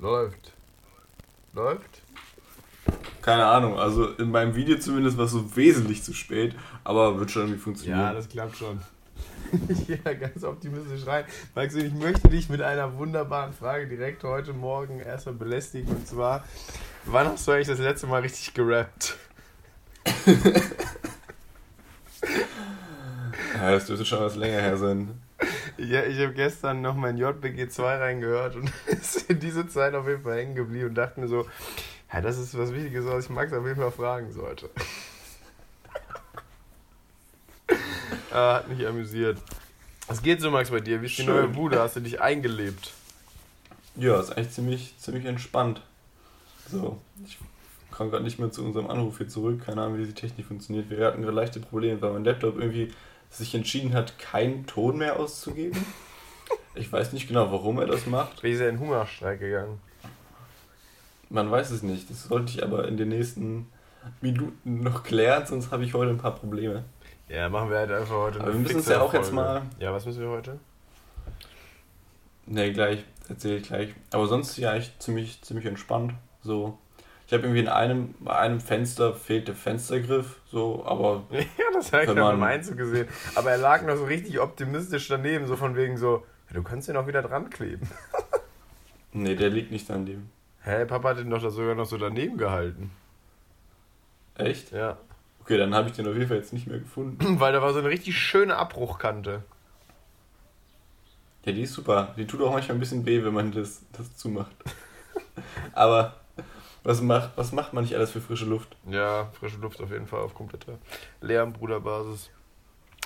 Läuft. Läuft? Keine Ahnung, also in meinem Video zumindest war es so wesentlich zu spät, aber wird schon irgendwie funktionieren. Ja, das klappt schon. Ich gehe da ganz optimistisch rein. Max, ich möchte dich mit einer wunderbaren Frage direkt heute Morgen erstmal belästigen. Und zwar, wann hast du eigentlich das letzte Mal richtig gerappt? ja, das dürfte schon was länger her sein. Ja, ich habe gestern noch mein JBG 2 reingehört und ist in diese Zeit auf jeden Fall hängen geblieben und dachte mir so, ja, das ist was Wichtiges, was ich Max auf jeden Fall fragen sollte. ah, hat mich amüsiert. Was geht so, Max, bei dir? Wie ist die Schön. neue Bude? Hast du dich eingelebt? Ja, ist eigentlich ziemlich, ziemlich entspannt. So, ich komme gerade nicht mehr zu unserem Anruf hier zurück. Keine Ahnung, wie diese Technik funktioniert. Wir hatten gerade leichte Probleme, weil mein Laptop irgendwie sich entschieden hat, keinen Ton mehr auszugeben. Ich weiß nicht genau, warum er das macht. Wie ist er in Hungerstreik gegangen? Man weiß es nicht. Das sollte ich aber in den nächsten Minuten noch klären, sonst habe ich heute ein paar Probleme. Ja, machen wir halt einfach heute Aber wir müssen uns ja auch jetzt mal- Ja, was müssen wir heute? Ne, gleich, erzähle ich gleich. Aber sonst ja echt ziemlich, ziemlich entspannt. So. Ich habe irgendwie in einem, einem Fenster fehlt der Fenstergriff, so, aber Ja, das habe ich man- beim Einzug gesehen. Aber er lag noch so richtig optimistisch daneben, so von wegen so, ja, du kannst den auch wieder dran kleben. nee, der liegt nicht daneben. Hä, Papa hat den doch sogar noch so daneben gehalten. Echt? Ja. Okay, dann habe ich den auf jeden Fall jetzt nicht mehr gefunden. Weil da war so eine richtig schöne Abbruchkante. Ja, die ist super. Die tut auch manchmal ein bisschen weh, wenn man das, das zumacht. aber was macht, was macht man nicht alles für frische Luft? Ja, frische Luft auf jeden Fall auf kompletter Lehrbruderbasis.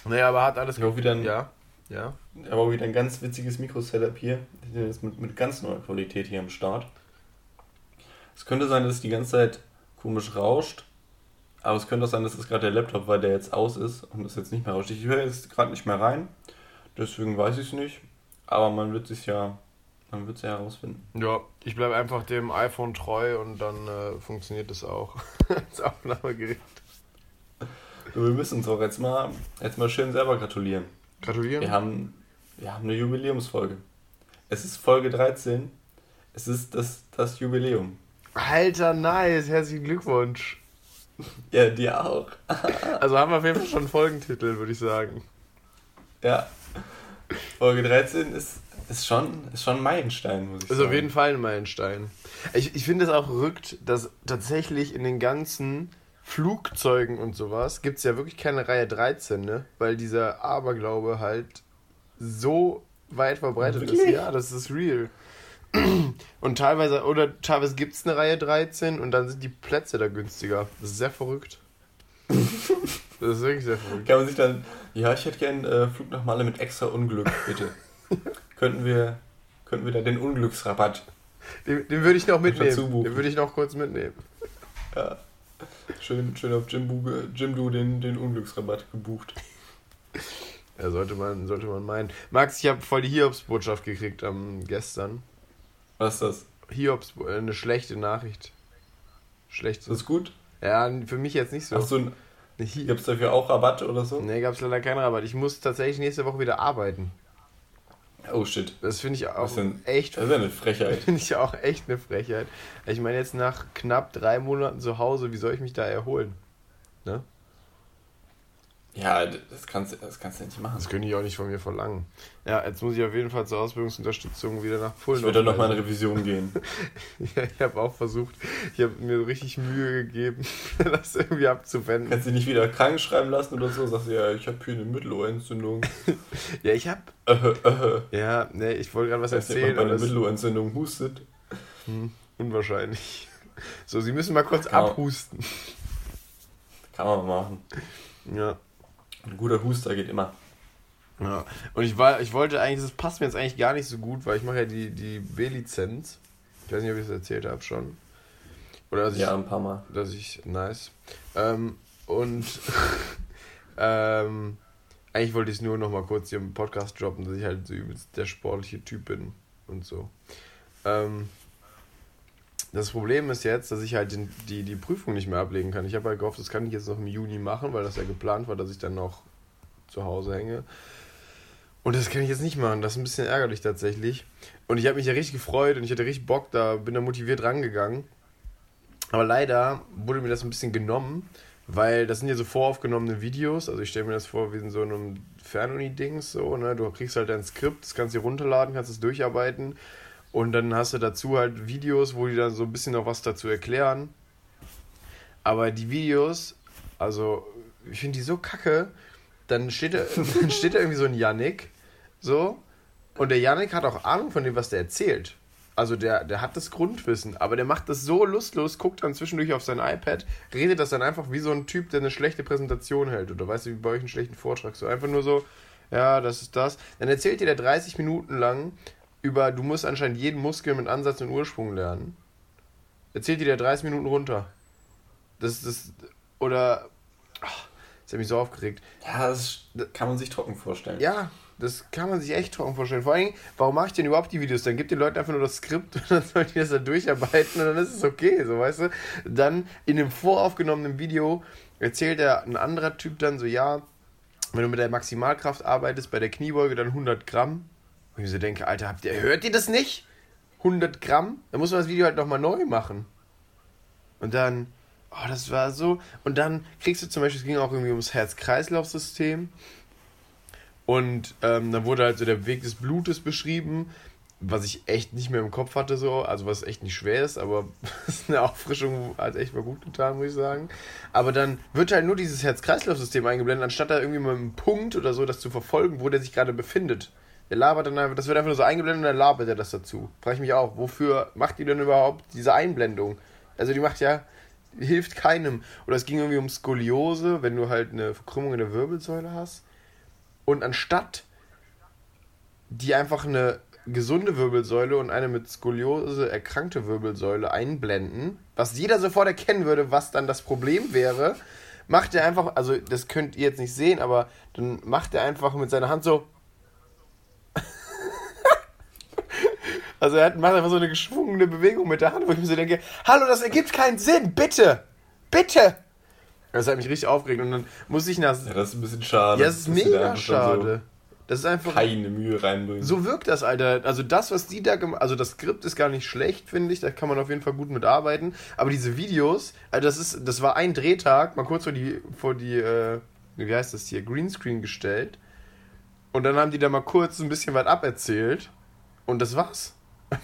Naja, aber hat alles auch wieder ein, Ja, ja. auch wieder ein ganz witziges Mikro-Setup hier. Ist mit, mit ganz neuer Qualität hier am Start. Es könnte sein, dass es die ganze Zeit komisch rauscht. Aber es könnte auch sein, dass es gerade der Laptop war, der jetzt aus ist und es jetzt nicht mehr rauscht. Ich höre jetzt gerade nicht mehr rein. Deswegen weiß ich es nicht. Aber man wird es ja, man wird es ja herausfinden. Ja, ich bleibe einfach dem iPhone treu und dann äh, funktioniert das auch als Aufnahmegerät. Wir müssen uns auch jetzt mal, jetzt mal schön selber gratulieren. Gratulieren. Wir haben, wir haben eine Jubiläumsfolge. Es ist Folge 13. Es ist das, das Jubiläum. Alter, nice. Herzlichen Glückwunsch. Ja, dir auch. Also haben wir auf jeden Fall schon einen Folgentitel, würde ich sagen. Ja. Folge 13 ist, ist, schon, ist schon ein Meilenstein, muss ich Ist sagen. auf jeden Fall ein Meilenstein. Ich, ich finde es auch verrückt, dass tatsächlich in den ganzen Flugzeugen und sowas gibt es ja wirklich keine Reihe 13, ne? Weil dieser Aberglaube halt so weit verbreitet ist. Wirklich? Ja, das ist real. Und teilweise, oder teilweise gibt es eine Reihe 13 und dann sind die Plätze da günstiger. Das ist sehr verrückt. Das ist wirklich sehr verrückt. Kann man sich dann, ja, ich hätte gern äh, Flug nach Malle mit extra Unglück, bitte. könnten, wir, könnten wir da den Unglücksrabatt, Den, den würde ich noch mitnehmen. Den würde ich noch kurz mitnehmen. ja, schön, schön auf Jimdo, Jimdo den, den Unglücksrabatt gebucht. Ja, sollte man, sollte man meinen. Max, ich habe voll die Hiobsbotschaft gekriegt am gestern. Was ist das? Hiobs, äh, eine schlechte Nachricht. Schlecht. Ist das gut? Ja, für mich jetzt nicht so. Hast du, Eine Hi- gibt es dafür auch Rabatt oder so? Nee, gab es leider keinen Rabatt. Ich muss tatsächlich nächste Woche wieder arbeiten. Oh shit. Das finde ich auch denn? echt. Das ist eine Frechheit. Finde ich auch echt eine Frechheit. Ich meine, jetzt nach knapp drei Monaten zu Hause, wie soll ich mich da erholen? Ne? Ja, das kannst, das kannst du nicht machen. Das könnte ich auch nicht von mir verlangen. Ja, jetzt muss ich auf jeden Fall zur Ausbildungsunterstützung wieder nach Polen. Ich würde dann nochmal in Revision gehen. Ja, ich habe auch versucht, ich habe mir richtig Mühe gegeben, das irgendwie abzuwenden. Kannst du dich nicht wieder krank schreiben lassen oder so? Sagst du, ja, ich habe hier eine Mittelohrentzündung. Ja, ich habe, Äh, äh. ja, ne, ich wollte gerade was du, erzählen, ob man aber bei einer das Mittelohrentzündung hustet? hm, unwahrscheinlich. So, Sie müssen mal kurz Kann man- abhusten. Kann man machen. Ja. Ein guter Huster geht immer. ja. Und ich war, ich wollte eigentlich, das passt mir jetzt eigentlich gar nicht so gut, weil ich mache ja die, die B-Lizenz. Ich weiß nicht, ob ich das erzählt habe schon. Oder dass ich, Ja, ein paar Mal. dass ich, nice. Ähm, und ähm, eigentlich wollte ich es nur noch mal kurz hier im Podcast droppen, dass ich halt so übelst der sportliche Typ bin und so. Ähm, das Problem ist jetzt, dass ich halt den, die, die Prüfung nicht mehr ablegen kann. Ich habe halt gehofft, das kann ich jetzt noch im Juni machen, weil das ja geplant war, dass ich dann noch zu Hause hänge. Und das kann ich jetzt nicht machen. Das ist ein bisschen ärgerlich tatsächlich. Und ich habe mich ja richtig gefreut und ich hatte richtig Bock da, bin da motiviert rangegangen. Aber leider wurde mir das ein bisschen genommen, weil das sind ja so voraufgenommene Videos. Also ich stelle mir das vor wie in so einem Fernuni-Dings so, ne? Du kriegst halt dein Skript, das kannst du runterladen, kannst es durcharbeiten. Und dann hast du dazu halt Videos, wo die dann so ein bisschen noch was dazu erklären. Aber die Videos, also ich finde die so kacke. Dann steht da, dann steht da irgendwie so ein Yannick, so. Und der Yannick hat auch Ahnung von dem, was der erzählt. Also der, der hat das Grundwissen, aber der macht das so lustlos, guckt dann zwischendurch auf sein iPad, redet das dann einfach wie so ein Typ, der eine schlechte Präsentation hält. Oder weißt du, wie bei euch einen schlechten Vortrag. So einfach nur so, ja, das ist das. Dann erzählt dir der 30 Minuten lang über, du musst anscheinend jeden Muskel mit Ansatz und Ursprung lernen. Erzählt dir der 30 Minuten runter. Das ist, oder, ach, das hat mich so aufgeregt. Ja, das kann man sich trocken vorstellen. Ja, das kann man sich echt trocken vorstellen. Vor allem, warum mache ich denn überhaupt die Videos? Dann gibt den Leuten einfach nur das Skript und dann sollen die das dann durcharbeiten und dann ist es okay, so weißt du. Dann in dem voraufgenommenen Video erzählt der ein anderer Typ dann so, ja, wenn du mit der Maximalkraft arbeitest, bei der Kniebeuge dann 100 Gramm. Und ich so denke, Alter, habt ihr, hört ihr das nicht? 100 Gramm? Dann muss man das Video halt nochmal neu machen. Und dann, oh, das war so. Und dann kriegst du zum Beispiel, es ging auch irgendwie ums Herz-Kreislauf-System. Und ähm, dann wurde halt so der Weg des Blutes beschrieben, was ich echt nicht mehr im Kopf hatte, so, also was echt nicht schwer ist, aber eine Auffrischung hat echt mal gut getan, muss ich sagen. Aber dann wird halt nur dieses Herz-Kreislauf-System eingeblendet, anstatt da irgendwie mal einen Punkt oder so das zu verfolgen, wo der sich gerade befindet. Der labert dann einfach, das wird einfach nur so eingeblendet und dann labert er das dazu. Frage ich mich auch, wofür macht die denn überhaupt diese Einblendung? Also die macht ja, hilft keinem. Oder es ging irgendwie um Skoliose, wenn du halt eine Verkrümmung in der Wirbelsäule hast. Und anstatt die einfach eine gesunde Wirbelsäule und eine mit Skoliose erkrankte Wirbelsäule einblenden, was jeder sofort erkennen würde, was dann das Problem wäre, macht er einfach, also das könnt ihr jetzt nicht sehen, aber dann macht er einfach mit seiner Hand so. Also er macht einfach so eine geschwungene Bewegung mit der Hand, wo ich mir so denke, hallo, das ergibt keinen Sinn, bitte, bitte. Das hat mich richtig aufgeregt und dann muss ich nach. Ja, das ist ein bisschen schade. Ja, das ist mega schade. So das ist einfach. Keine Mühe reinbringen. So wirkt das, Alter. Also das, was die da gemacht Also das Skript ist gar nicht schlecht, finde ich. Da kann man auf jeden Fall gut mitarbeiten. Aber diese Videos, also das ist, das war ein Drehtag, mal kurz vor die, vor die, äh, wie heißt das hier, Greenscreen gestellt. Und dann haben die da mal kurz ein bisschen was aberzählt. Und das war's.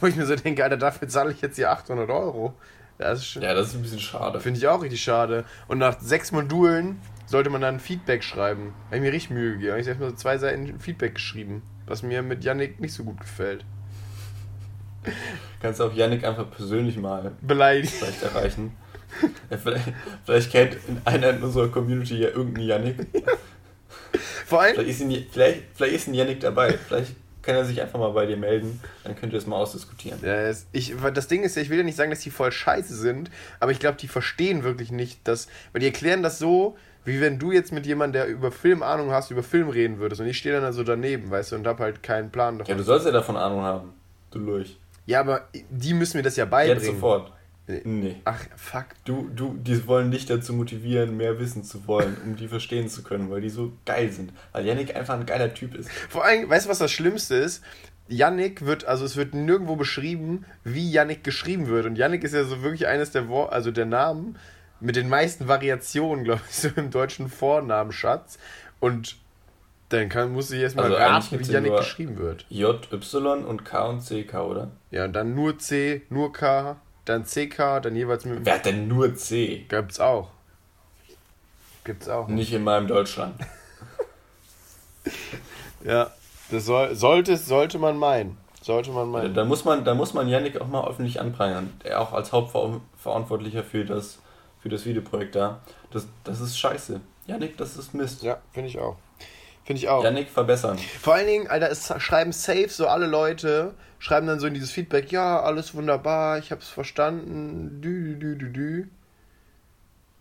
Wo ich mir so denke, Alter, dafür zahle ich jetzt hier 800 Euro. Das ist ja, das ist ein bisschen schade. Finde ich auch richtig schade. Und nach sechs Modulen sollte man dann Feedback schreiben. Habe ich mir richtig Mühe gegeben. Ich habe erstmal so zwei Seiten Feedback geschrieben, was mir mit Yannick nicht so gut gefällt. Kannst du auch Yannick einfach persönlich mal beleidigen. Vielleicht erreichen. Ja, vielleicht, vielleicht, kennt einer in unserer Community ja irgendeinen Yannick. Vor allem. Vielleicht ist, ein, vielleicht, vielleicht ist ein Yannick dabei. Vielleicht kann er sich einfach mal bei dir melden, dann könnt ihr es mal ausdiskutieren. Ja, ich, das Ding ist ja, ich will ja nicht sagen, dass die voll scheiße sind, aber ich glaube, die verstehen wirklich nicht, dass, weil die erklären das so, wie wenn du jetzt mit jemandem, der über Film Ahnung hast, über Film reden würdest und ich stehe dann so daneben, weißt du, und hab halt keinen Plan davon. Ja, du sollst ja davon Ahnung haben, du Lurch. Ja, aber die müssen mir das ja beibringen. Jetzt sofort. Nee. Ach, fuck. Du, du, die wollen dich dazu motivieren, mehr wissen zu wollen, um die verstehen zu können, weil die so geil sind. Weil Yannick einfach ein geiler Typ ist. Vor allem, weißt du, was das Schlimmste ist? Yannick wird, also es wird nirgendwo beschrieben, wie Yannick geschrieben wird. Und Yannick ist ja so wirklich eines der Wort, also der Namen mit den meisten Variationen, glaube ich, so im deutschen Vornamenschatz. Und dann kann, muss ich erstmal also raten, wie Yannick geschrieben wird. J, Y und K und C, K, oder? Ja, und dann nur C, nur K, dann CK, dann jeweils mit. Wer hat denn nur C? Gibt's auch. Gibt's auch. Nicht in meinem Deutschland. ja, das soll, sollte, sollte man meinen. Sollte man meinen. Da muss man, da muss man Yannick auch mal öffentlich anprangern. Er auch als Hauptverantwortlicher für das, für das Videoprojekt da. Das, das ist scheiße. Yannick, das ist Mist. Ja, finde ich auch. Finde ich auch. Yannick verbessern. Vor allen Dingen, Alter, es schreiben safe so alle Leute, schreiben dann so in dieses Feedback, ja, alles wunderbar, ich hab's verstanden, dü, dü, dü, dü.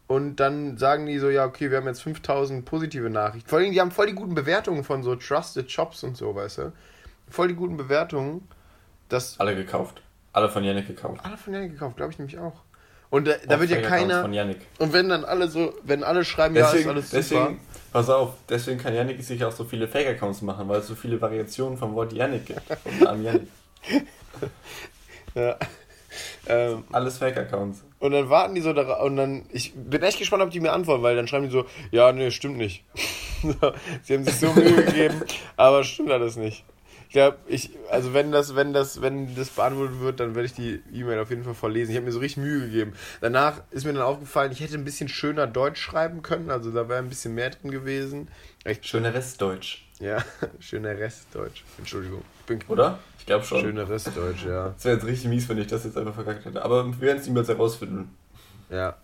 Und dann sagen die so, ja, okay, wir haben jetzt 5000 positive Nachrichten. Vor allem, die haben voll die guten Bewertungen von so Trusted Shops und so, weißt du? Voll die guten Bewertungen. Dass alle gekauft. Alle von Yannick gekauft. Alle von Yannick gekauft, glaube ich nämlich auch. Und da, da wird ja keiner. Und wenn dann alle so, wenn alle schreiben, ja, ist Deswegen, alles super. deswegen, pass auf, deswegen kann Yannick sich auch so viele Fake-Accounts machen, weil es so viele Variationen vom Wort Yannick gibt. Vom Namen Yannick. Ja. Ähm, Alles Fake-Accounts. und dann warten die so da und dann, ich bin echt gespannt, ob die mir antworten, weil dann schreiben die so, ja, nee, stimmt nicht. Sie haben sich so Mühe gegeben, aber stimmt alles nicht. Ich glaube, ich, also wenn das, wenn das, wenn das beantwortet wird, dann werde ich die E-Mail auf jeden Fall vorlesen. Ich habe mir so richtig Mühe gegeben. Danach ist mir dann aufgefallen, ich hätte ein bisschen schöner Deutsch schreiben können, also da wäre ein bisschen mehr drin gewesen. Echt Schöner Restdeutsch. Ja, schöner Restdeutsch. Entschuldigung. Ich bin Oder? Ich glaube schon. Schöner Restdeutsch, ja. Es wäre jetzt richtig mies, wenn ich das jetzt einfach verkackt hätte. Aber wir werden es niemals herausfinden. Ja.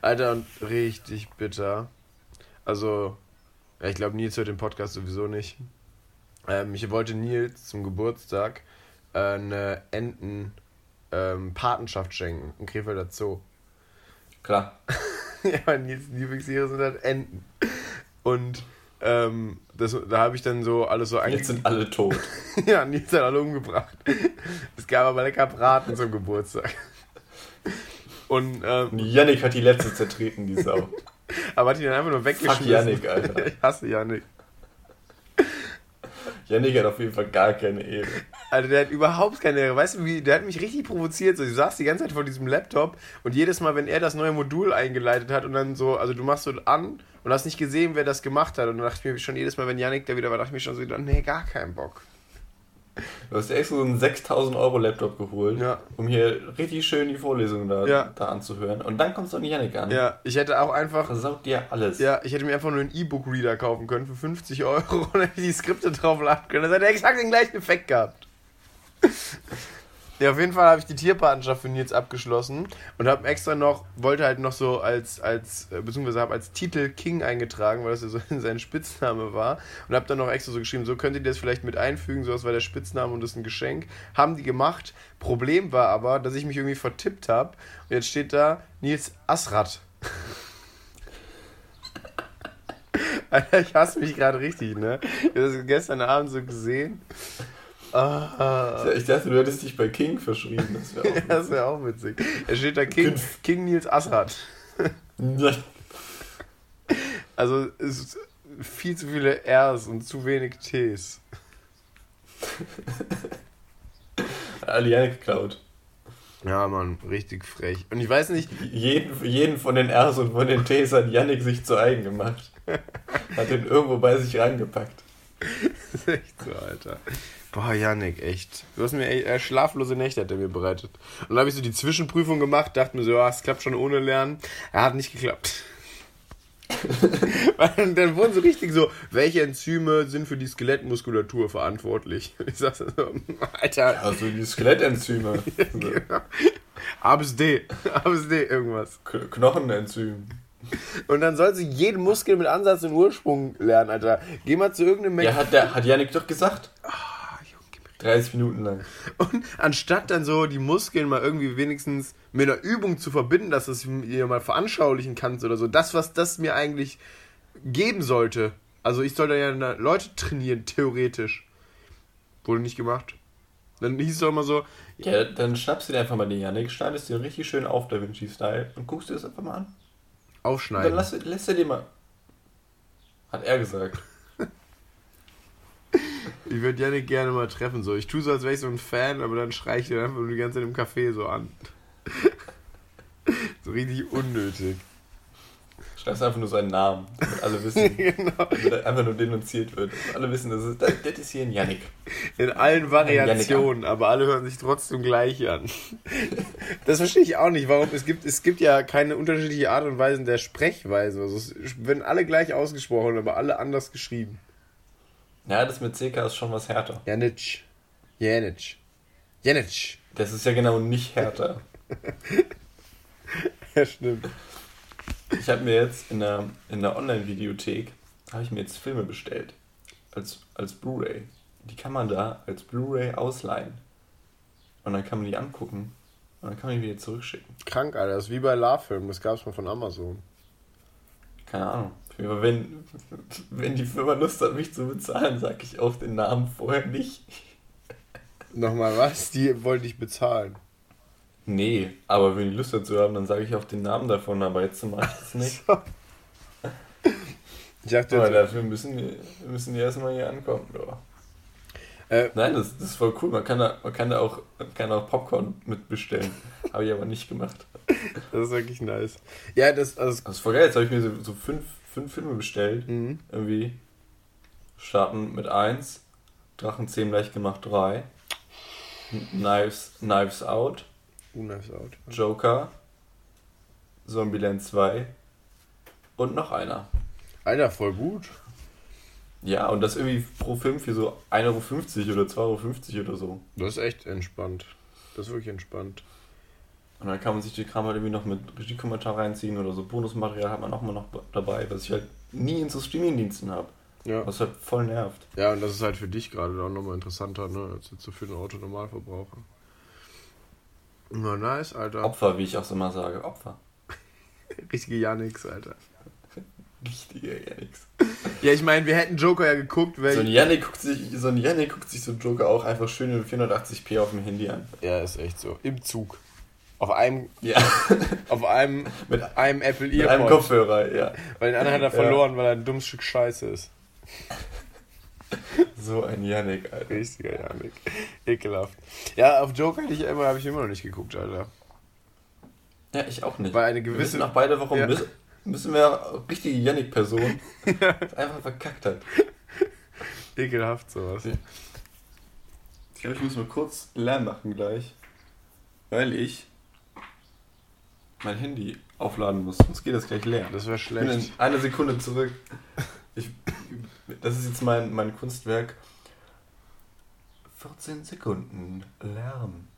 Alter, und richtig bitter. Also, ja, ich glaube, Nils hört den Podcast sowieso nicht. Ähm, ich wollte Nils zum Geburtstag äh, eine Enten-Patenschaft schenken. Ein Krefelder Zoo. Klar. ja, Nils Lieblingstiere sind halt Enten. Und ähm, das, da habe ich dann so alles so Jetzt sind alle tot. ja, Nils hat alle umgebracht. Es gab aber lecker Braten zum Geburtstag. Und, ähm, Yannick hat die letzte zertreten, die Sau. aber hat die dann einfach nur weggeschmissen. Fuck Yannick, Alter. ich hasse Yannick. Yannick hat auf jeden Fall gar keine Ehre. Also der hat überhaupt keine Ehre. Weißt du, wie, der hat mich richtig provoziert. So, ich saß die ganze Zeit vor diesem Laptop und jedes Mal, wenn er das neue Modul eingeleitet hat und dann so, also du machst so an und hast nicht gesehen, wer das gemacht hat. Und dann dachte ich mir schon jedes Mal, wenn Yannick da wieder war, dachte ich mir schon so, nee, gar keinen Bock. Du hast dir extra so einen 6000 Euro Laptop geholt, Ja. um hier richtig schön die Vorlesung da, Ja. da anzuhören. Und dann kommst du an Yannick an. Ja, ich hätte auch einfach, Versaut dir alles. ja, ich hätte mir einfach nur einen E-Book-Reader kaufen können für 50 Euro und hätte die Skripte drauf laden können. Das hätte exakt den gleichen Effekt gehabt. Ja, auf jeden Fall habe ich die Tierpatenschaft für Nils abgeschlossen und habe extra noch, wollte halt noch so als, als äh, beziehungsweise habe als Titel King eingetragen, weil das ja so sein Spitzname war und habe dann noch extra so geschrieben, so könnt ihr das vielleicht mit einfügen, so das war der Spitzname und das ist ein Geschenk. Haben die gemacht. Problem war aber, dass ich mich irgendwie vertippt habe und jetzt steht da Nils Asrat. Alter, ich hasse mich gerade richtig, ne? Ich habe das gestern Abend so gesehen. Ah. Ich dachte, du hättest dich bei King verschrieben. Das wäre Ja, das wäre auch witzig. Da steht da King. King Nils Assad. auch. Also es ist viel zu viele R's und zu wenig T's. Alle Yannick geklaut. Ja, Mann, richtig frech. Und ich weiß nicht, Jeden, jeden von den R's und von den T's hat Yannick sich zu eigen gemacht. Hat den irgendwo bei sich reingepackt. das ist echt so, Alter. Boah, Janik, echt. Du hast mir echt, äh, schlaflose Nächte hat er mir bereitet. Und dann habe ich so die Zwischenprüfung gemacht, dachte mir so, ja, es klappt schon ohne Lernen. Er hat nicht geklappt. Weil dann wurden so richtig so, welche Enzyme sind für die Skelettmuskulatur verantwortlich? Ich sag so, Alter, Also die Skelettenzyme. A bis D, A bis D, irgendwas. Knochenenzym. Und dann sollst du jeden Muskel mit Ansatz und Ursprung lernen, Alter. Geh mal zu irgendeinem Ja, hat, der, hat Yannick doch gesagt. Ah, Junge, gib mir 30 Minuten lang. Und anstatt dann so die Muskeln mal irgendwie wenigstens mit einer Übung zu verbinden, dass du es dir mal veranschaulichen kannst oder so, das, was das mir eigentlich geben sollte. Also ich sollte ja Leute trainieren, theoretisch. Wurde nicht gemacht. Dann hieß es doch immer so, Ja, dann schnappst du dir einfach mal den Yannick, schneidest dir richtig schön auf, Da Vinci-Style, und guckst dir das einfach mal an. Und dann aufschneiden. lass, lässt er dir mal. Hat er gesagt. Ich würde Janik gerne mal treffen. So. Ich tue so, als wäre ich so ein Fan, aber dann schreie ich den einfach nur die ganze Zeit im Café so an. so richtig unnötig. Schreibst einfach nur seinen Namen, damit alle wissen, genau. damit er einfach nur denunziert wird. Damit alle wissen, das ist, das, das ist hier ein Yannick. In allen Variationen, aber alle hören sich trotzdem gleich an. Das verstehe ich auch nicht, warum. Es gibt, es gibt ja keine unterschiedliche Art und Weise der Sprechweise. Also es werden alle gleich ausgesprochen, aber alle anders geschrieben. Ja, das mit CK ist schon was härter. Janic. Janic. Janic. Das ist ja genau nicht härter. Ja, stimmt. Ich habe mir jetzt in der, in der Online-Videothek, habe ich mir jetzt Filme bestellt. Als, als Blu-ray. Die kann man da als Blu-ray ausleihen. Und dann kann man die angucken. Und dann kann man die wieder zurückschicken. Krank, Alter. Das ist wie bei Love-Film. Das gab es mal von Amazon. Keine Ahnung. Wenn, wenn die Firma Lust hat, mich zu bezahlen, sage ich auch den Namen vorher nicht. Nochmal was? Die wollte ich bezahlen. Nee, aber wenn die Lust dazu haben, dann sage ich auch den Namen davon, aber jetzt mache ich das nicht. ich dachte, aber dafür müssen die, müssen die erstmal hier ankommen? Äh, Nein, das, das ist voll cool. Man kann da, man kann da auch, kann auch Popcorn mitbestellen. habe ich aber nicht gemacht. Das ist wirklich nice. Ja, das, also das ist voll geil. Jetzt habe ich mir so, so fünf, fünf Filme bestellt. Mhm. Irgendwie. Starten mit 1. Drachenzähmen leicht gemacht 3. Knives, Knives Out. Uh, Knives Out. Joker. Zombieland 2. Und noch einer. Alter, voll gut. Ja, und das irgendwie pro Film für so 1,50 Euro oder 2,50 Euro oder so. Das ist echt entspannt. Das ist wirklich entspannt. Und dann kann man sich die Kram halt irgendwie noch mit Regiekommentar reinziehen oder so Bonusmaterial hat man auch mal noch dabei, was ich halt nie in so Streamingdiensten habe. Ja. Was halt voll nervt. Ja, und das ist halt für dich gerade auch nochmal interessanter, ne, als jetzt so für den Autonormalverbraucher. Na, nice, Alter. Opfer, wie ich auch immer sage, Opfer. Richtige Janix, Alter. Richtige Janix. Ja, ich meine, wir hätten Joker ja geguckt, weil. So ein Yannick guckt sich, so ein Yannick guckt sich so Joker auch einfach schön in 480p auf dem Handy an. Ja, ist echt so. Im Zug. Auf einem, ja. auf einem, mit einem Apple Earpod. Mit einem Kopfhörer, ja. Weil den anderen hat er verloren, ja. weil er ein dummes Stück Scheiße ist. So ein Yannick, Alter. Richtiger Yannick. Ekelhaft. Ja, auf Joker habe ich, immer, hab ich immer noch nicht geguckt, Alter. Ja, ich auch nicht. Weil eine gewisse. nach beide Wochen ja. müssen, müssen wir richtige Yannick-Person ja. einfach verkackt hat. Ekelhaft sowas. Ich glaube, ich muss mal kurz Lärm machen gleich. Weil ich mein Handy aufladen muss, sonst geht das gleich leer. Das wäre schlecht. Ich bin in eine Sekunde zurück. Ich, das ist jetzt mein, mein Kunstwerk. 14 Sekunden Lärm.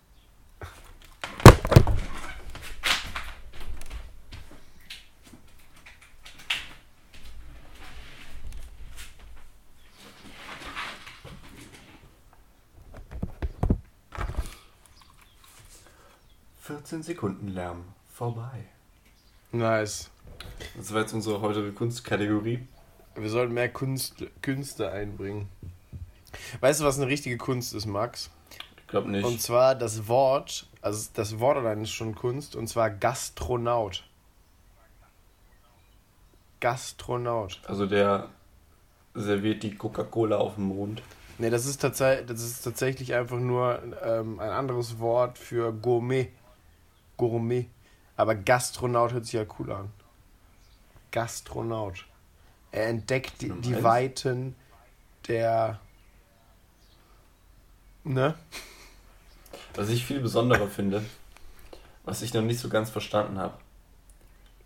14 Sekunden Lärm vorbei. Nice. Das war jetzt unsere heutige Kunstkategorie. Wir sollten mehr Kunst, Künste einbringen. Weißt du, was eine richtige Kunst ist, Max? Ich glaube nicht. Und zwar das Wort, also das Wort allein ist schon Kunst, und zwar Gastronaut. Gastronaut. Also der serviert die Coca-Cola auf dem Mond. Nee, das ist, tats das ist tatsächlich einfach nur ähm, ein anderes Wort für Gourmet. Gourmet. Aber Gastronaut hört sich ja cool an. Gastronaut. Er entdeckt die, die Weiten der. Ne? Was ich viel besonderer finde, was ich noch nicht so ganz verstanden habe.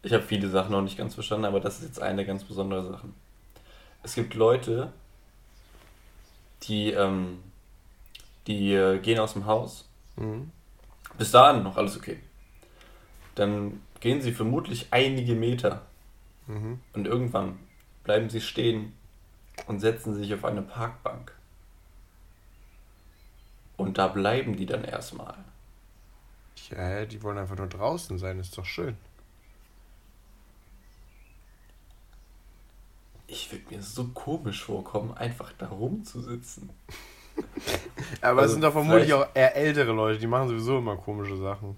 Ich habe viele Sachen noch nicht ganz verstanden, aber das ist jetzt eine ganz besondere Sache. Es gibt Leute, die, ähm, die äh, gehen aus dem Haus. Mhm. Bis dahin noch alles okay dann gehen sie vermutlich einige Meter. Mhm. Und irgendwann bleiben sie stehen und setzen sich auf eine Parkbank. Und da bleiben die dann erstmal. Ja, die wollen einfach nur draußen sein, ist doch schön. Ich würde mir so komisch vorkommen, einfach da rumzusitzen. Aber also es sind doch vermutlich auch eher ältere Leute, die machen sowieso immer komische Sachen.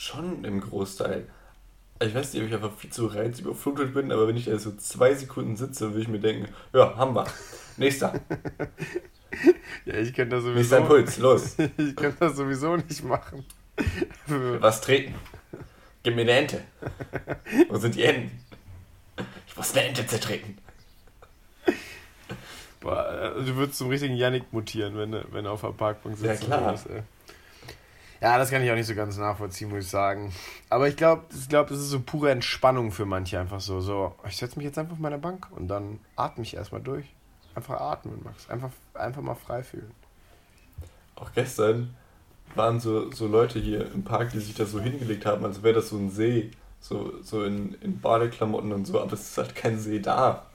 Schon im Großteil. Ich weiß nicht, ob ich einfach viel zu reizüberflutet bin, aber wenn ich da so zwei Sekunden sitze, würde ich mir denken, ja, haben wir. Nächster. ja, ich könnte das sowieso. Nächster Impuls, los. ich könnte das sowieso nicht machen. Was treten? Gib mir eine Ente. Wo sind die Enten? Ich muss eine Ente zertreten. Boah, äh, du würdest zum richtigen Yannick mutieren, wenn, wenn er auf der Parkbank sitzt. Ja, klar. Würdest, ja, das kann ich auch nicht so ganz nachvollziehen, muss ich sagen. Aber ich glaube, ich glaub, das ist so pure Entspannung für manche einfach so. So, ich setze mich jetzt einfach auf meine Bank und dann atme ich erstmal durch. Einfach atmen, Max. Einfach, einfach mal frei fühlen. Auch gestern waren so, so Leute hier im Park, die sich da so hingelegt haben, als wäre das so ein See. So, so in, in Badeklamotten und so, aber es ist halt kein See da.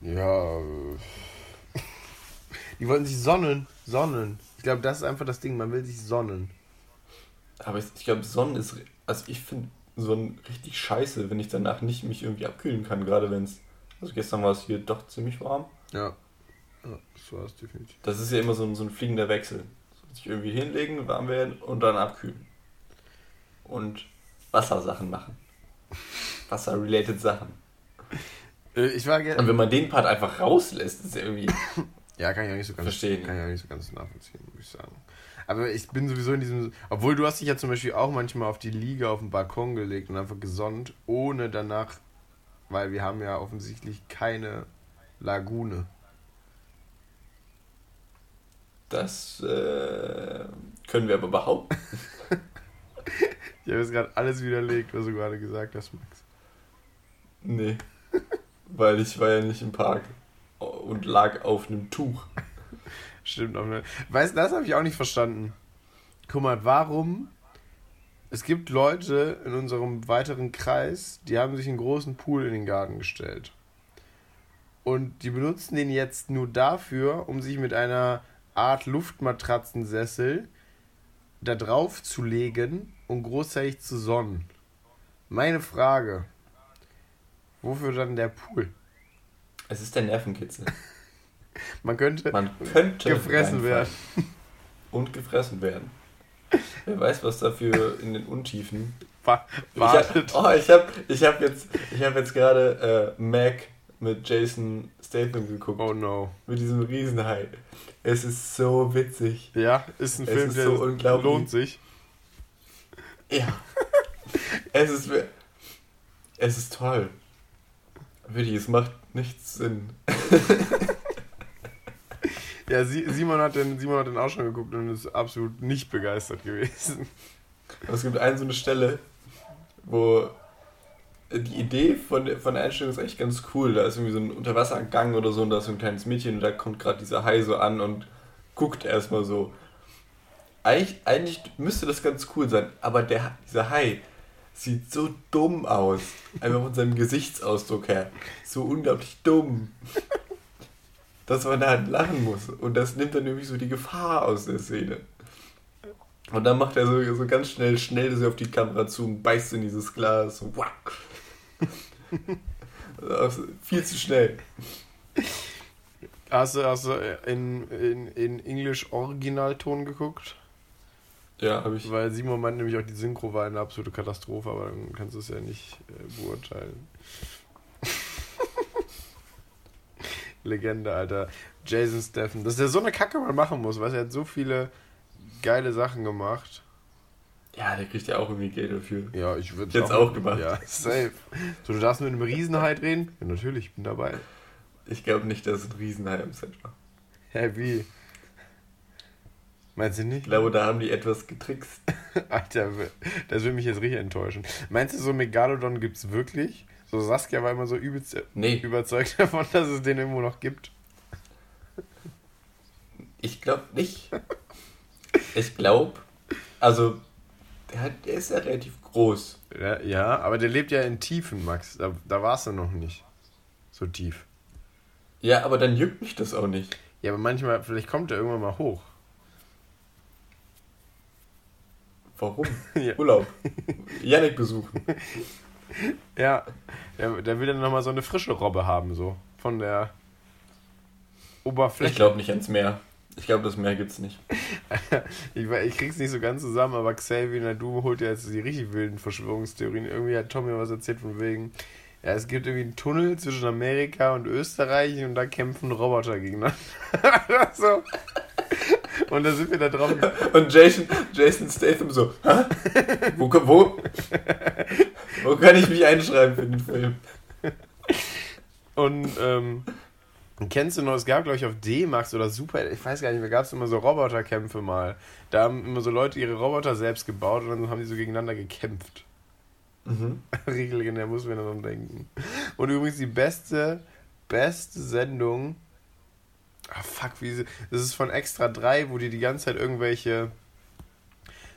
Ja. Die wollten sich sonnen. Sonnen. Ich glaube, das ist einfach das Ding, man will sich sonnen. Aber ich, ich glaube, Sonnen ist, also ich finde Sonnen richtig scheiße, wenn ich danach nicht mich irgendwie abkühlen kann, gerade wenn es, also gestern war es hier doch ziemlich warm. Ja, ja das war es definitiv. Das ist ja immer so ein, so ein fliegender Wechsel. sich irgendwie hinlegen, warm werden und dann abkühlen. Und Wassersachen machen. Wasser-related Sachen. Äh, Ich war Und wenn man den Part einfach rauslässt, ist ja irgendwie. Ja, kann ich auch nicht so ganz, Verstehen. kann ich auch nicht so ganz nachvollziehen, muss ich sagen. Aber ich bin sowieso in diesem. Obwohl du hast dich ja zum Beispiel auch manchmal auf die Liege auf den Balkon gelegt und einfach gesonnt, ohne danach, weil wir haben ja offensichtlich keine Lagune. Das äh, können wir aber behaupten. Ich habe jetzt gerade alles widerlegt, was du gerade gesagt hast, Max. Nee. Weil ich war ja nicht im Park und lag auf einem Tuch. Stimmt auch nicht. Weißt das habe ich auch nicht verstanden. Guck mal, warum? Es gibt Leute in unserem weiteren Kreis, die haben sich einen großen Pool in den Garten gestellt. Und die benutzen den jetzt nur dafür, um sich mit einer Art Luftmatratzensessel da drauf zu legen und großzeitig zu sonnen. Meine Frage: Wofür dann der Pool? Es ist der Nervenkitzel. Man könnte Man könnte gefressen werden. Und gefressen werden. Wer weiß, was dafür in den Untiefen. Wa- Ich hab, Wartet. oh, ich habe ich hab jetzt, ich hab jetzt gerade äh, Mac mit Jason Statham geguckt. Oh no. Mit diesem Riesenhai. Es ist so witzig. Ja, ist ein Es Film, ist der so unglaublich. lohnt sich. Ja. es ist. Es ist toll. Wirklich, es macht nichts Sinn. Ja, Simon hat, den, Simon hat den auch schon geguckt und ist absolut nicht begeistert gewesen. Aber es gibt eine so eine Stelle, wo die Idee von, der- von der Einstellung ist echt ganz cool. Da ist irgendwie so ein Unterwassergang oder so und da ist so ein kleines Mädchen und da kommt gerade dieser Hai so an und guckt erstmal so. Eigentlich, eigentlich müsste das ganz cool sein, aber der, dieser Hai sieht so dumm aus. Einfach von seinem Gesichtsausdruck her. So unglaublich dumm. Dass man da halt lachen muss. Und das nimmt dann irgendwie so die Gefahr aus der Szene. Und dann macht er so, so ganz schnell, schnell so auf die Kamera zu und beißt in dieses Glas. Wack. Also, viel zu schnell. Hast du, hast du in, in, in Englisch Originalton geguckt? Ja, habe ich. Weil Simon meint nämlich auch, die Synchro war eine absolute Katastrophe, aber dann kannst du es ja nicht äh, beurteilen. Legende, Alter. Jason Statham. Dass der so eine Kacke mal machen muss, weil er hat so viele geile Sachen gemacht. Ja, der kriegt ja auch irgendwie Geld dafür. Ja, ich würde Jetzt auch gemacht. Ja, safe. So, du darfst mit einem Riesenhai reden? Ja, natürlich, ich bin dabei. Ich glaube nicht, dass es ein Riesenhai im Set war. Hä, wie? Meinst du Ich nicht? glaube, da haben die etwas getrickst. Alter, das würde mich jetzt richtig enttäuschen. Meinst du, so Megalodon gibt's wirklich? So Saskia war immer so übelst Nee, überzeugt davon, dass es den irgendwo noch gibt. ich glaube nicht. Ich glaube, also, der, der ist ja relativ groß. Ja, ja, aber der lebt ja in Tiefen, Max. Da, da warst du noch nicht. So tief. Ja, aber dann juckt mich das auch nicht. Ja, aber manchmal, vielleicht kommt er irgendwann mal hoch. Warum? Ja. Urlaub. Yannick besuchen. Ja, der, der will dann nochmal so eine frische Robbe haben, so. Von der Oberfläche. Ich glaube nicht ans Meer. Ich glaube, das Meer gibt's nicht. Ich, ich krieg's nicht so ganz zusammen, aber Xavier Nadu holt ja jetzt die richtig wilden Verschwörungstheorien. Irgendwie hat Tom mir was erzählt von wegen, ja, es gibt irgendwie einen Tunnel zwischen Amerika und Österreich und da kämpfen Roboter gegeneinander. so. Und da sind wir da drauf. Und Jason, Jason Statham so, Hä? Wo, wo, wo kann ich mich einschreiben für den Film? Und ähm, kennst du noch, es gab glaube ich auf D-Max oder Super, ich weiß gar nicht mehr, gab es immer so Roboterkämpfe mal. Da haben immer so Leute ihre Roboter selbst gebaut und dann haben die so gegeneinander gekämpft. Mhm. Legendär, muss man daran denken. Und übrigens die beste, beste Sendung. Ah, fuck, wie sie. Das ist von Extra 3, wo die die ganze Zeit irgendwelche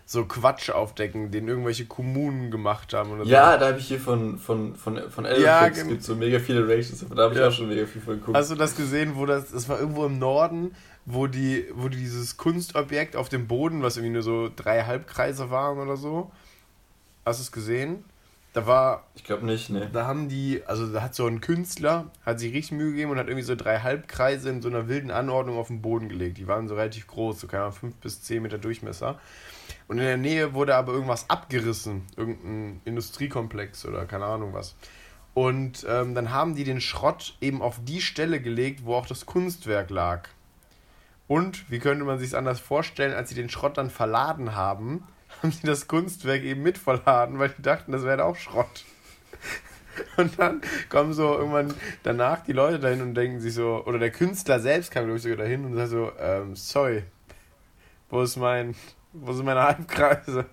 so Quatsch aufdecken, den irgendwelche Kommunen gemacht haben oder Ja, da habe ich hier von, von, von, von Ja, Elfix gen- gibt so mega viele Races, aber da habe ich Ja. auch schon mega viel von so. geguckt. Hast du das gesehen, wo das, das war irgendwo im Norden, wo die, wo die dieses Kunstobjekt auf dem Boden, was irgendwie nur so drei Halbkreise waren oder so. Hast du es gesehen? Da war. Ich glaube nicht, ne. Da haben die, also da hat so ein Künstler, hat sich richtig Mühe gegeben und hat irgendwie so drei Halbkreise in so einer wilden Anordnung auf den Boden gelegt. Die waren so relativ groß, so keine Ahnung, fünf bis zehn Meter Durchmesser. Und in der Nähe wurde aber irgendwas abgerissen. Irgendein Industriekomplex oder keine Ahnung was. Und ähm, dann haben die den Schrott eben auf die Stelle gelegt, wo auch das Kunstwerk lag. Und, wie könnte man sich es anders vorstellen, als sie den Schrott dann verladen haben, haben sie das Kunstwerk eben mit verladen, weil die dachten, das wäre auch Schrott. Und dann kommen so irgendwann danach die Leute dahin und denken sich so, oder der Künstler selbst kam, glaube ich, sogar dahin und sagt so, ähm, sorry, wo ist mein, wo sind meine Halbkreise?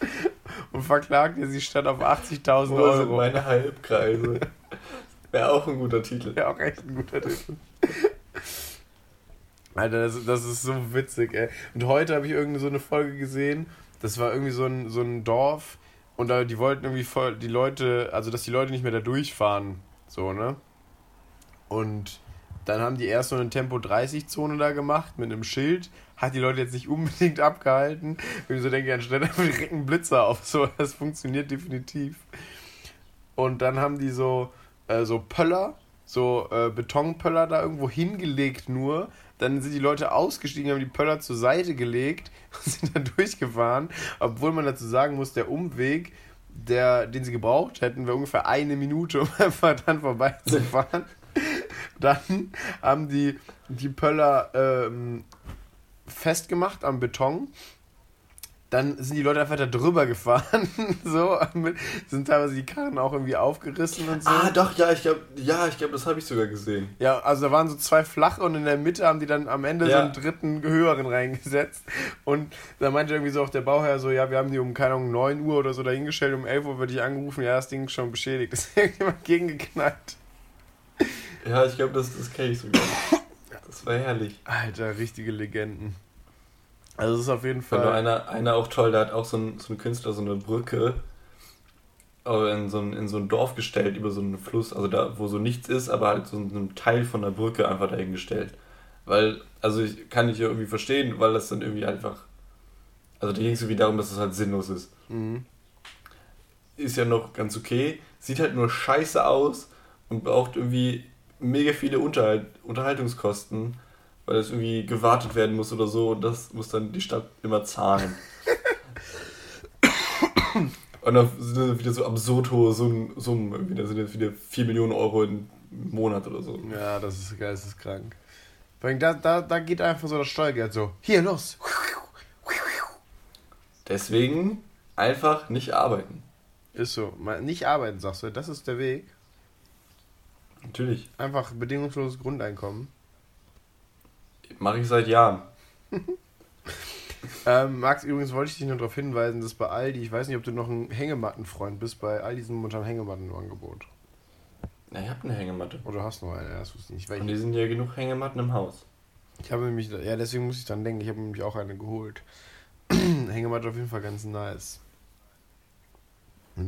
Und verklagt er sich statt auf 80.000 Wo Euro. sind meine Halbkreise? Wäre auch ein guter Titel. Ja, auch echt ein guter Titel. Alter, das, das ist so witzig, ey. Und heute habe ich irgendeine so eine Folge gesehen, das war irgendwie so ein, so ein Dorf und da, die wollten irgendwie voll, die Leute, also dass die Leute nicht mehr da durchfahren, so, ne? Und dann haben die erst so eine Tempo-30-Zone da gemacht mit einem Schild, hat die Leute jetzt nicht unbedingt abgehalten. Wenn ich so denke, einfach direkt einen Blitzer auf, so, das funktioniert definitiv. Und dann haben die so, äh, so Pöller, so äh, Betonpöller da irgendwo hingelegt nur. Dann sind die Leute ausgestiegen, haben die Pöller zur Seite gelegt und sind dann durchgefahren. Obwohl man dazu sagen muss, der Umweg, der, den sie gebraucht hätten, wäre ungefähr eine Minute, um einfach dann vorbeizufahren. dann haben die die Pöller ähm, festgemacht am Beton. Dann sind die Leute einfach da drüber gefahren. so, sind teilweise die Karren auch irgendwie aufgerissen und so. Ah, doch, ja, ich glaube, ja, ich glaube, das habe ich sogar gesehen. Ja, also da waren so zwei flache und in der Mitte haben die dann am Ende Ja. so einen dritten höheren reingesetzt. Und da meinte irgendwie so auch der Bauherr so, ja, wir haben die um, keine Ahnung, 9 Uhr oder so dahingestellt, um 11 Uhr wird ich angerufen, ja, das Ding ist schon beschädigt. Ist irgendjemand gegengeknallt. Ja, ich glaube, das, das kenne ich sogar. Das war herrlich. Alter, richtige Legenden. Also es ist auf jeden Fall... einer, einer auch toll, der hat auch so ein, so ein Künstler so eine Brücke in so, ein, in so ein Dorf gestellt über so einen Fluss, also da, wo so nichts ist, aber halt so ein Teil von der Brücke einfach dahingestellt. Weil, also ich kann ich ja irgendwie verstehen, weil das dann irgendwie einfach. Also da ging es irgendwie darum, dass es halt sinnlos ist. Mhm. Ist ja noch ganz okay, sieht halt nur scheiße aus und braucht irgendwie mega viele Unterhalt, Unterhaltungskosten, weil es irgendwie gewartet werden muss oder so und das muss dann die Stadt immer zahlen. und dann sind das wieder so absurd hohe Summen, Summen irgendwie, da sind jetzt wieder 4 Millionen Euro im Monat oder so. Ja, das ist geisteskrank. Vor allem Da, da, da geht einfach so das Steuergeld so, hier, los. Deswegen einfach nicht arbeiten. Ist so. Nicht arbeiten, sagst du, das ist der Weg. Natürlich. Einfach bedingungsloses Grundeinkommen. Mache ich seit Jahren. Ähm, Max, übrigens wollte ich dich nur darauf hinweisen, dass bei Aldi, ich weiß nicht, ob du noch ein Hängemattenfreund bist, bei Aldi sind momentan Hängematten im Angebot. Na, ich habe eine Hängematte. Oder hast du noch eine? Ja, das wusste ich nicht. Weil Und die sind ja genug Hängematten im Haus. ich habe nämlich, ja, deswegen muss ich dran denken, ich habe nämlich auch eine geholt. Hängematte auf jeden Fall ganz nice.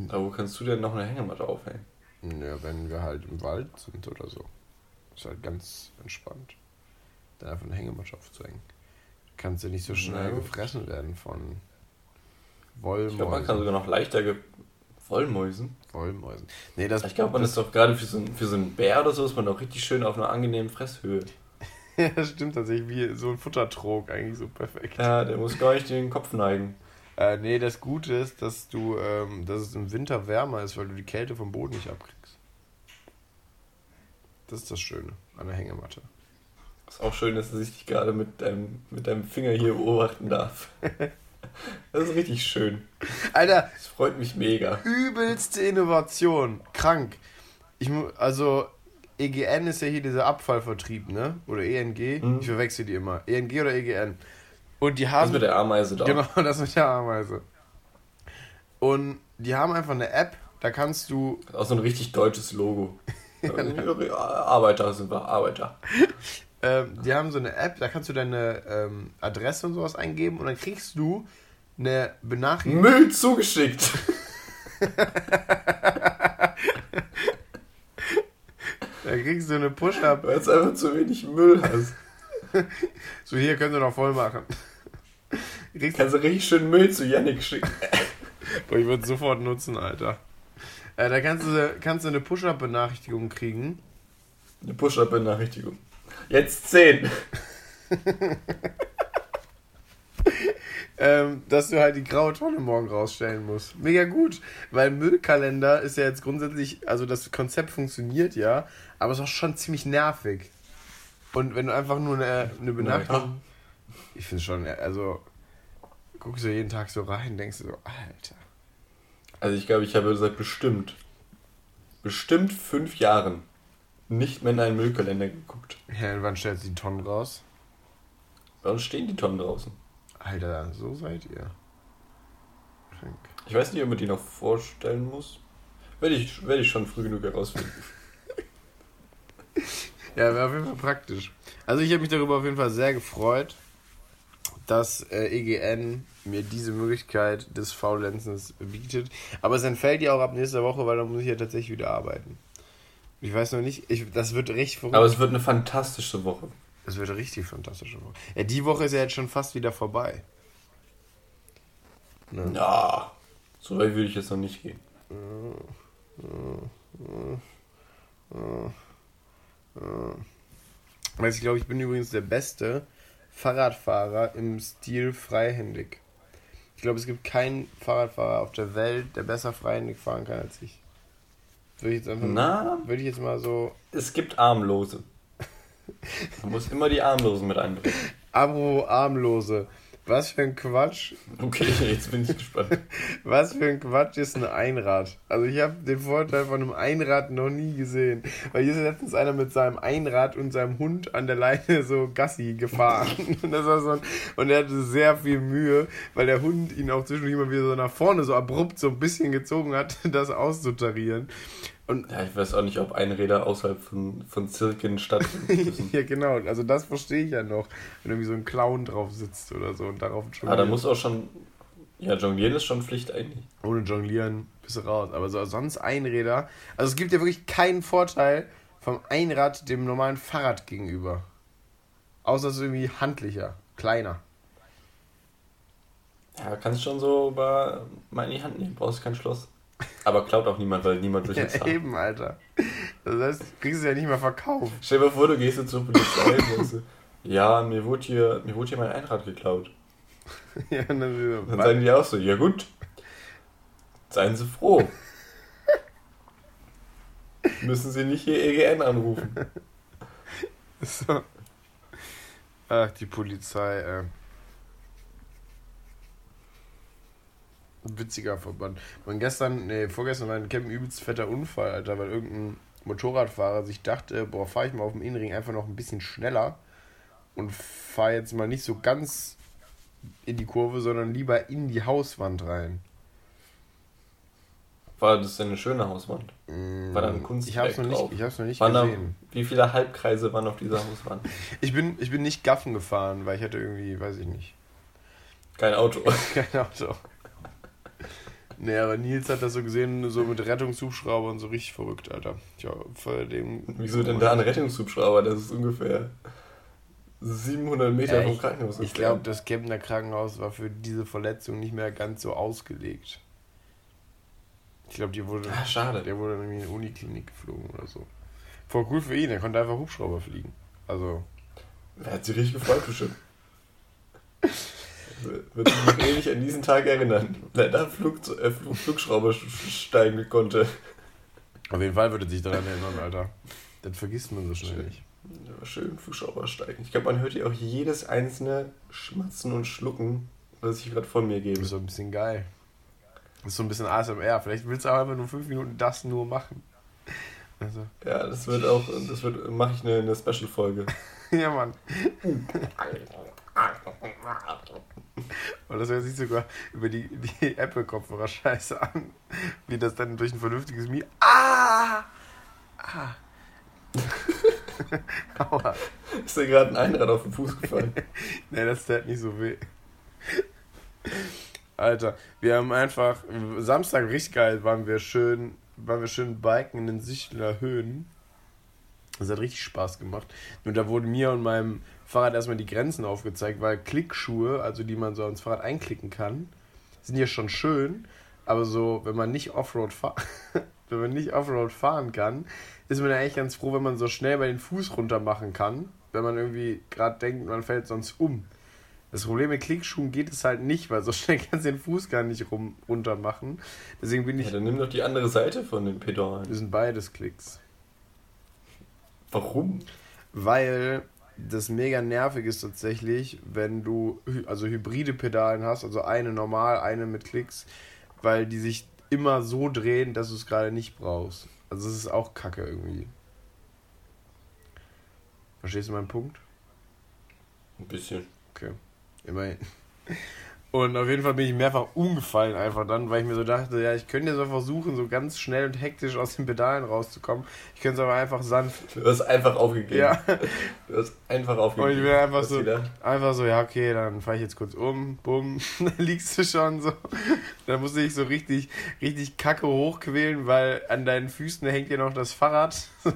Aber wo kannst du denn noch eine Hängematte aufhängen? Ja, wenn wir halt im Wald sind oder so. Ist halt ganz entspannt. Dann einfach eine Hängematte aufzuhängen. Kannst ja nicht so schnell gut. gefressen werden von Ich glaube, man kann Wollmäusen. sogar noch leichter ge Wollmäusen. Wollmäusen. Nee, das, Ich glaube, man das, ist doch gerade für so, einen- für so einen Bär oder so, ist man doch richtig schön auf einer angenehmen Fresshöhe. Ja, das stimmt tatsächlich, wie so ein Futtertrog, eigentlich so perfekt. Ja, der muss gar nicht den Kopf neigen. Äh, nee, das Gute ist, dass du, ähm, dass es im Winter wärmer ist, weil du die Kälte vom Boden nicht abkriegst. Das ist das Schöne an der Hängematte. Ist auch schön, dass ich dich gerade mit deinem, mit deinem Finger hier beobachten darf. Das ist richtig schön. Alter, Das freut mich mega. übelste Innovation. Krank. Ich, also, EGN ist ja hier dieser Abfallvertrieb, ne? Oder ENG. Mhm. Ich verwechsel die immer. ENG oder EGN. Und die Das haben. mit der Ameise da. Genau, das mit der Ameise. Und die haben einfach eine App, da kannst du. Das auch so ein richtig deutsches Logo. Arbeiter sind wir, Arbeiter. Ähm, die haben so eine App, da kannst du deine ähm, Adresse und sowas eingeben und dann kriegst du eine Benachrichtigung. Müll zugeschickt. Da kriegst du eine Push-Up. Weil du einfach zu wenig Müll hast. So, hier könnt ihr noch voll machen. Kriegst Kannst du richtig schön Müll zu Yannick schicken. Boah, ich würde sofort nutzen, Alter. Äh, da kannst du, kannst du eine Push-Up-Benachrichtigung kriegen. Eine Push-Up-Benachrichtigung. Jetzt 10. ähm, dass du halt die graue Tonne morgen rausstellen musst. Mega gut, weil Müllkalender ist ja jetzt grundsätzlich, also das Konzept funktioniert ja, aber es ist auch schon ziemlich nervig. Und wenn du einfach nur eine, eine Benachrichtigung. Ich finde schon, also guckst du jeden Tag so rein, denkst du so, Alter. Also ich glaube, ich habe seit bestimmt, bestimmt fünf Jahren nicht mehr in einen Müllkalender geguckt. Ja, wann stellst du die Tonnen raus? Bei uns stehen die Tonnen draußen. Alter, so seid ihr. Krank. Ich weiß nicht, ob man die noch vorstellen muss. Werde ich, werde ich schon früh genug herausfinden. ja, wäre auf jeden Fall praktisch. Also ich habe mich darüber auf jeden Fall sehr gefreut, dass äh, EGN mir diese Möglichkeit des Faulenzens bietet. Aber es entfällt ja auch ab nächster Woche, weil dann muss ich ja tatsächlich wieder arbeiten. Ich weiß noch nicht, ich, das wird recht verrückt. Aber es wird eine fantastische Woche. Es wird eine richtig fantastische Woche. Ja, die Woche ist ja jetzt schon fast wieder vorbei. Ne? Ja, so weit würde ich jetzt noch nicht gehen. Weiß ich glaube, ich bin übrigens der beste Fahrradfahrer im Stil freihändig. Ich glaube, es gibt keinen Fahrradfahrer auf der Welt, der besser freihändig fahren kann als ich. Würde ich jetzt einfach Na, würde ich jetzt mal so. Es gibt Armlose. Man muss immer die Armlosen mit einbringen. Abo Armlose. Was für ein Quatsch. Okay, jetzt bin ich gespannt. Was für ein Quatsch ist ein Einrad? Also ich habe den Vorteil von einem Einrad noch nie gesehen. Weil hier ist letztens einer mit seinem Einrad und seinem Hund an der Leine so Gassi gefahren. Und, das war so ein, und er hatte sehr viel Mühe, weil der Hund ihn auch zwischendurch immer wieder so nach vorne so abrupt so ein bisschen gezogen hat, das auszutarieren. Und ja, ich weiß auch nicht, ob Einräder außerhalb von, von Zirken stattfinden ja, genau. Also das verstehe ich ja noch. Wenn irgendwie so ein Clown drauf sitzt oder so und darauf jongliert. Ah, da muss auch schon... Ja, jonglieren ist schon Pflicht eigentlich. Ohne jonglieren bist du raus. Aber so, sonst Einräder... Also es gibt ja wirklich keinen Vorteil vom Einrad dem normalen Fahrrad gegenüber. Außer es ist irgendwie handlicher, kleiner. Ja, kannst schon so über mal in die Hand nehmen. Brauchst kein Schloss. Aber klaut auch niemand, weil niemand durch den ja, Eben, Alter. Das heißt, du kriegst es ja nicht mehr verkauft. Stell dir mal vor, du gehst jetzt zur Polizei und sagst, ja, mir wurde, hier, mir wurde hier mein Einrad geklaut. ja, dann, dann sagen die auch so, ja gut, seien Sie froh. Müssen Sie nicht hier EGN anrufen. so. Ach, die Polizei, ey. Witziger Verband. Und gestern, nee, vorgestern war ein Camp übelst fetter Unfall, Alter, weil irgendein Motorradfahrer sich dachte, boah, fahr ich mal auf dem Innenring einfach noch ein bisschen schneller und fahr jetzt mal nicht so ganz in die Kurve, sondern lieber in die Hauswand rein. War das denn eine schöne Hauswand? War da ein Kunstwerk ich hab's noch nicht, Ich hab's noch nicht waren gesehen. Da, wie viele Halbkreise waren auf dieser Hauswand? ich, bin, ich bin nicht Gaffen gefahren, weil ich hatte irgendwie, weiß ich nicht. Kein Auto. Kein Auto. Nee, aber Nils hat das so gesehen, so mit Rettungshubschrauber und so richtig verrückt, Alter. Ja, vor dem. Wieso denn da ein Rettungshubschrauber? Das ist ungefähr 700 Meter ja, vom Krankenhaus. Ich, ich glaube, das Kempner Krankenhaus war für diese Verletzung nicht mehr ganz so ausgelegt. Ich glaube, die wurde. Ach, schade. Der wurde irgendwie in die Uniklinik geflogen oder so. Voll cool für ihn, er konnte einfach Hubschrauber fliegen. Also. Er hat sich richtig gefreut, bestimmt. Wird sich noch ewig an diesen Tag erinnern, wer da Flug, äh, Flugschrauber steigen konnte. Auf jeden Fall würde sich daran erinnern, Alter. Das vergisst man so schnell nicht. Ja, schön Flugschrauber steigen. Ich glaube, man hört hier auch jedes einzelne Schmatzen und Schlucken, was ich gerade von mir gebe. Das ist so ein bisschen geil. Das ist so ein bisschen ASMR. Vielleicht willst du auch einfach nur fünf Minuten das nur machen. Also. Ja, das wird auch, das wird, mache ich eine, eine Special-Folge. ja, Mann. Und das hört sich sogar über die, die Apple-Kopfhörer scheiße an. Wie das dann durch ein vernünftiges Mi. Ah! Ah! Aua. Ist dir gerade ein Einrad auf den Fuß gefallen? nee, das tat nicht so weh. Alter, wir haben einfach. Samstag richtig geil waren wir schön, waren wir schön biken in den Sichtler Höhen. Das hat richtig Spaß gemacht. Nur da wurden mir und meinem Fahrrad erstmal die Grenzen aufgezeigt, weil Klickschuhe, also die man so ans Fahrrad einklicken kann, sind ja schon schön, aber so, wenn man nicht Offroad fährt, wenn man nicht Offroad fahren kann, ist man ja eigentlich ganz froh, wenn man so schnell mal den Fuß runter machen kann, wenn man irgendwie gerade denkt, man fällt sonst um. Das Problem mit Klickschuhen geht es halt nicht, weil so schnell kannst du den Fuß gar nicht rum, runter machen. Deswegen bin ich. Ja, dann nimm doch die andere Seite von den Pedalen. Das sind beides Klicks. Warum? Weil das mega nervig ist tatsächlich, wenn du also hybride Pedalen hast, also eine normal, eine mit Klicks, weil die sich immer so drehen, dass du es gerade nicht brauchst. Also es ist auch Kacke irgendwie. Verstehst du meinen Punkt? Ein bisschen. Okay. Immerhin. Und auf jeden Fall bin ich mehrfach umgefallen einfach dann, weil ich mir so dachte, ja, ich könnte jetzt mal versuchen, so ganz schnell und hektisch aus den Pedalen rauszukommen. Ich könnte es aber einfach sanft. Du hast einfach aufgegeben. Ja. Du hast einfach Und aufgegeben. ich bin einfach so, wieder- einfach so, ja, okay, dann fahre ich jetzt kurz um, bumm, dann liegst du schon so. Dann musste ich so richtig, richtig kacke hochquälen, weil an deinen Füßen hängt ja noch das Fahrrad. So.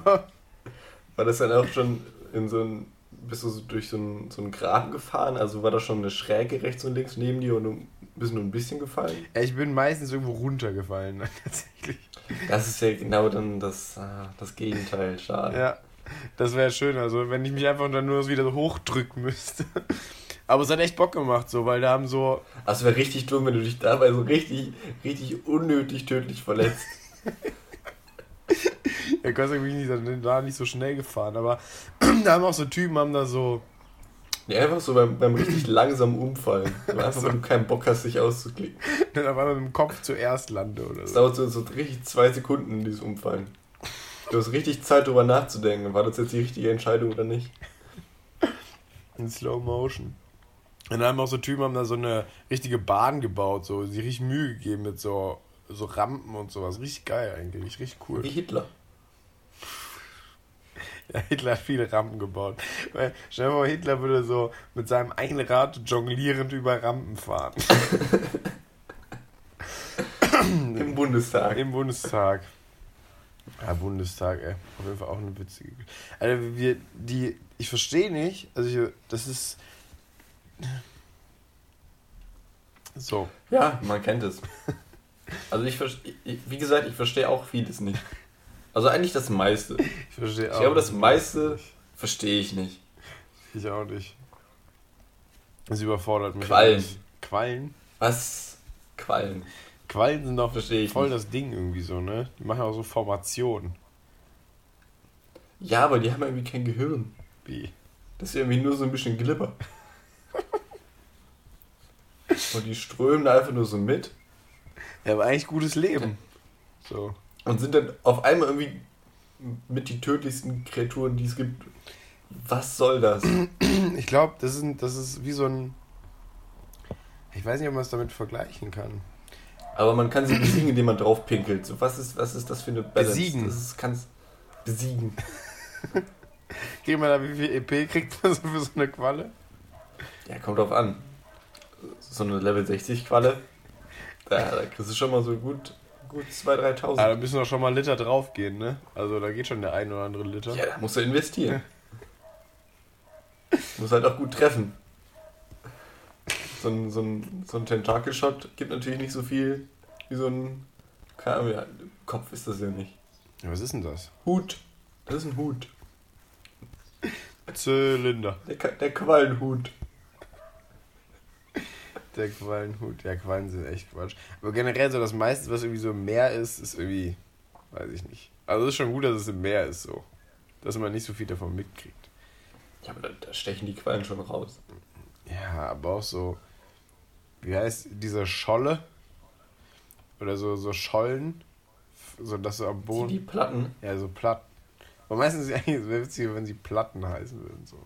War das dann auch schon in so ein. Bist du so durch so einen, so einen Graben gefahren? Also war da schon eine Schräge rechts und links neben dir und du bist nur ein bisschen gefallen? Ich bin meistens irgendwo runtergefallen, tatsächlich. Das ist ja genau dann das, ah, das Gegenteil. Schade. Ja, das wäre schön, also wenn ich mich einfach dann nur wieder so hochdrücken müsste. Aber es hat echt Bock gemacht, so, weil da haben so, Also wäre richtig dumm, wenn du dich dabei so richtig, richtig unnötig tödlich verletzt. ja Gott sei Dank bin ich nicht, da nicht so schnell gefahren, aber da haben auch so Typen, haben da so, Ja, einfach so beim, beim richtig langsamen Umfallen. Einfach, so. wenn du keinen Bock hast, dich auszuklicken. dann auf einmal mit dem Kopf zuerst lande oder Es so. dauert so, so richtig zwei Sekunden, dieses Umfallen. Du hast richtig Zeit, darüber nachzudenken. War das jetzt die richtige Entscheidung oder nicht? In Slow Motion. Und dann haben auch so Typen haben da so eine richtige Bahn gebaut, so, sie richtig Mühe gegeben mit so, so Rampen und sowas. Richtig geil eigentlich, richtig cool. Wie Hitler. Hitler hat viele Rampen gebaut. Weil, stell dir vor, Hitler würde so mit seinem Einrad jonglierend über Rampen fahren. Im Bundestag. Im Bundestag. Ja, Bundestag, ey. Auf jeden Fall auch eine witzige. Also wir, die, ich verstehe nicht, also ich, das ist. So. Ja, man kennt es. Also ich verstehe, wie gesagt, ich verstehe auch vieles nicht. Also eigentlich das meiste. Ich verstehe Ich auch. glaube, das nicht. meiste verstehe ich nicht. Ich auch nicht. Das überfordert mich. Quallen. Quallen? Was? Quallen. Quallen sind doch Verstehe ich voll nicht. das Ding irgendwie so, ne? Die machen auch so Formationen. Ja, aber die haben irgendwie kein Gehirn. Wie? Das ist irgendwie nur so ein bisschen Glibber. Und die strömen da einfach nur so mit Ja, aber eigentlich gutes Leben. So. Und sind dann auf einmal irgendwie mit die tödlichsten Kreaturen, die es gibt. Was soll das? Ich glaube, das ist, das ist wie so ein. Ich weiß nicht, ob man es damit vergleichen kann. Aber man kann sie besiegen, indem man drauf pinkelt. So, was, ist, was ist das für eine Balance? Besiegen. Das ist, kann's besiegen. Kriegt man da wie viel EP kriegt man so für so eine Qualle? Ja, kommt drauf an. So eine Level 60 Qualle, da, da kriegst du schon mal so gut, gut 2.000, 3.000. Ah, da müssen doch schon mal Liter draufgehen, ne? Also da geht schon der ein oder andere Liter. Ja, da musst du investieren. Muss halt auch gut treffen. So ein, so ein, so ein Tentakel-Shot gibt natürlich nicht so viel wie so ein. Keine Ahnung, ja, Kopf ist das ja nicht. Ja, was ist denn das? Hut. Das ist ein Hut. Zylinder. Der, der Quallenhut. Der Quallenhut. Ja, Quallen sind echt Quatsch. Aber generell so das meiste, was irgendwie so im Meer ist, ist irgendwie. Weiß ich nicht. Also es ist schon gut, dass es im Meer ist so. Dass man nicht so viel davon mitkriegt. Ja, aber da, da stechen die Quallen schon raus. Ja, aber auch so. Wie heißt diese Scholle? Oder so, so Schollen? So dass so am Boden. die Platten. Ja, so Platten. Aber meistens ist es eigentlich wäre witziger, wenn sie Platten heißen würden. So.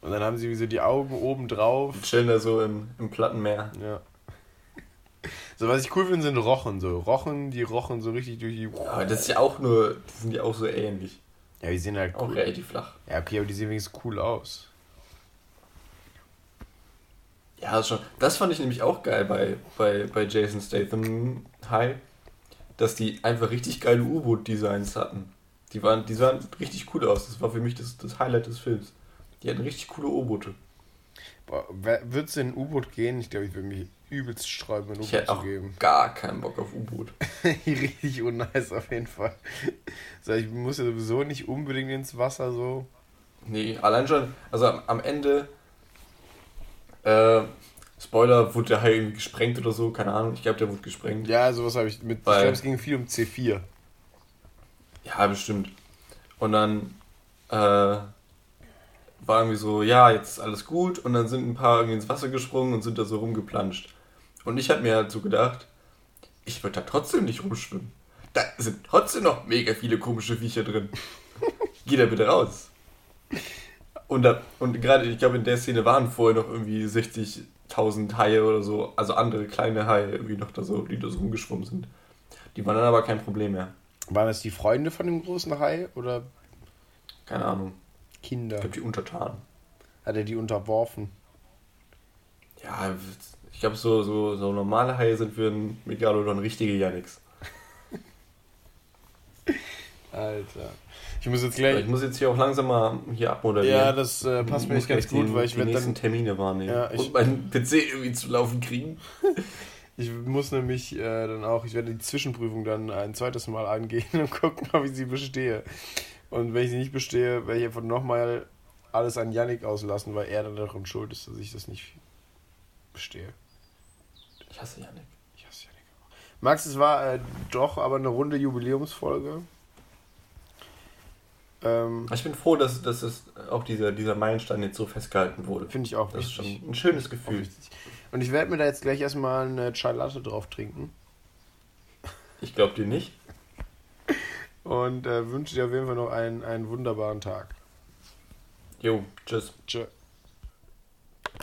Und dann haben sie wie so die Augen oben drauf. Die chillen da so im, im Plattenmeer. Ja. So, was ich cool finde, sind Rochen. So. Rochen, die rochen so richtig durch die. Aber das ist ja auch nur. Die sind ja auch so ähnlich. Ja, die sehen halt Auch cool. relativ flach. Ja, okay, aber die sehen wenigstens cool aus. Ja, das, schon. das fand ich nämlich auch geil bei, bei, bei Jason Statham High, dass die einfach richtig geile U-Boot-Designs hatten. Die, waren, die sahen richtig cool aus. Das war für mich das, das Highlight des Films. Die hatten richtig coole U-Boote. Wird es in ein U-Boot gehen? Ich glaube, ich würde mich übelst sträuben, ein U-Boot zu auch geben. Gar keinen Bock auf U-Boot. Richtig unnice auf jeden Fall. So, ich muss ja sowieso nicht unbedingt ins Wasser so. Nee, allein schon, also am, am Ende, äh, Spoiler, wurde der Hai irgendwie gesprengt oder so, keine Ahnung, ich glaube, der wurde gesprengt. Ja, sowas habe ich mit, Weil, ich glaube, es ging viel um C4. Ja, bestimmt. Und dann, äh, war irgendwie so, ja, jetzt ist alles gut. Und dann sind ein paar irgendwie ins Wasser gesprungen und sind da so rumgeplanscht. Und ich habe mir halt so gedacht, ich würde da trotzdem nicht rumschwimmen. Da sind trotzdem noch mega viele komische Viecher drin. Geh da bitte raus. Und, da, und gerade, ich glaube, in der Szene waren vorher noch irgendwie 60.000 Haie oder so, also andere kleine Haie irgendwie noch da so, die da so rumgeschwommen sind. Die waren dann aber kein Problem mehr. Waren das die Freunde von dem großen Hai oder? Keine Ahnung. Kinder. Ich glaube, die Untertanen. Hat er die unterworfen? Ja, ich glaube, so, so, so normale Haie sind für einen Megalodon richtige ja nix. Alter. Ich muss jetzt gleich. Ich muss jetzt hier auch langsam mal hier abmoderieren. Ja, das äh, passt mir nicht ganz gut, den, weil ich werde dann Termine wahrnehmen ja, ich, und meinen PC irgendwie zu laufen kriegen. ich muss nämlich äh, dann auch, ich werde die Zwischenprüfung dann ein zweites Mal angehen und gucken, ob ich sie bestehe. Und wenn ich sie nicht bestehe, werde ich einfach nochmal alles an Yannick auslassen, weil er dann daran schuld ist, dass ich das nicht bestehe. Ich hasse Yannick. Ich hasse Yannick auch. Max, es war äh, doch aber eine runde Jubiläumsfolge. Ähm, ich bin froh, dass, dass es auch dieser, dieser Meilenstein jetzt so festgehalten wurde. Finde ich auch Das wichtig. ist schon ein schönes Gefühl. Und ich werde mir da jetzt gleich erstmal eine Chai Latte drauf trinken. Ich glaube dir nicht und äh, wünsche dir auf jeden Fall noch einen, einen wunderbaren Tag. Jo, tschüss. Tschüss.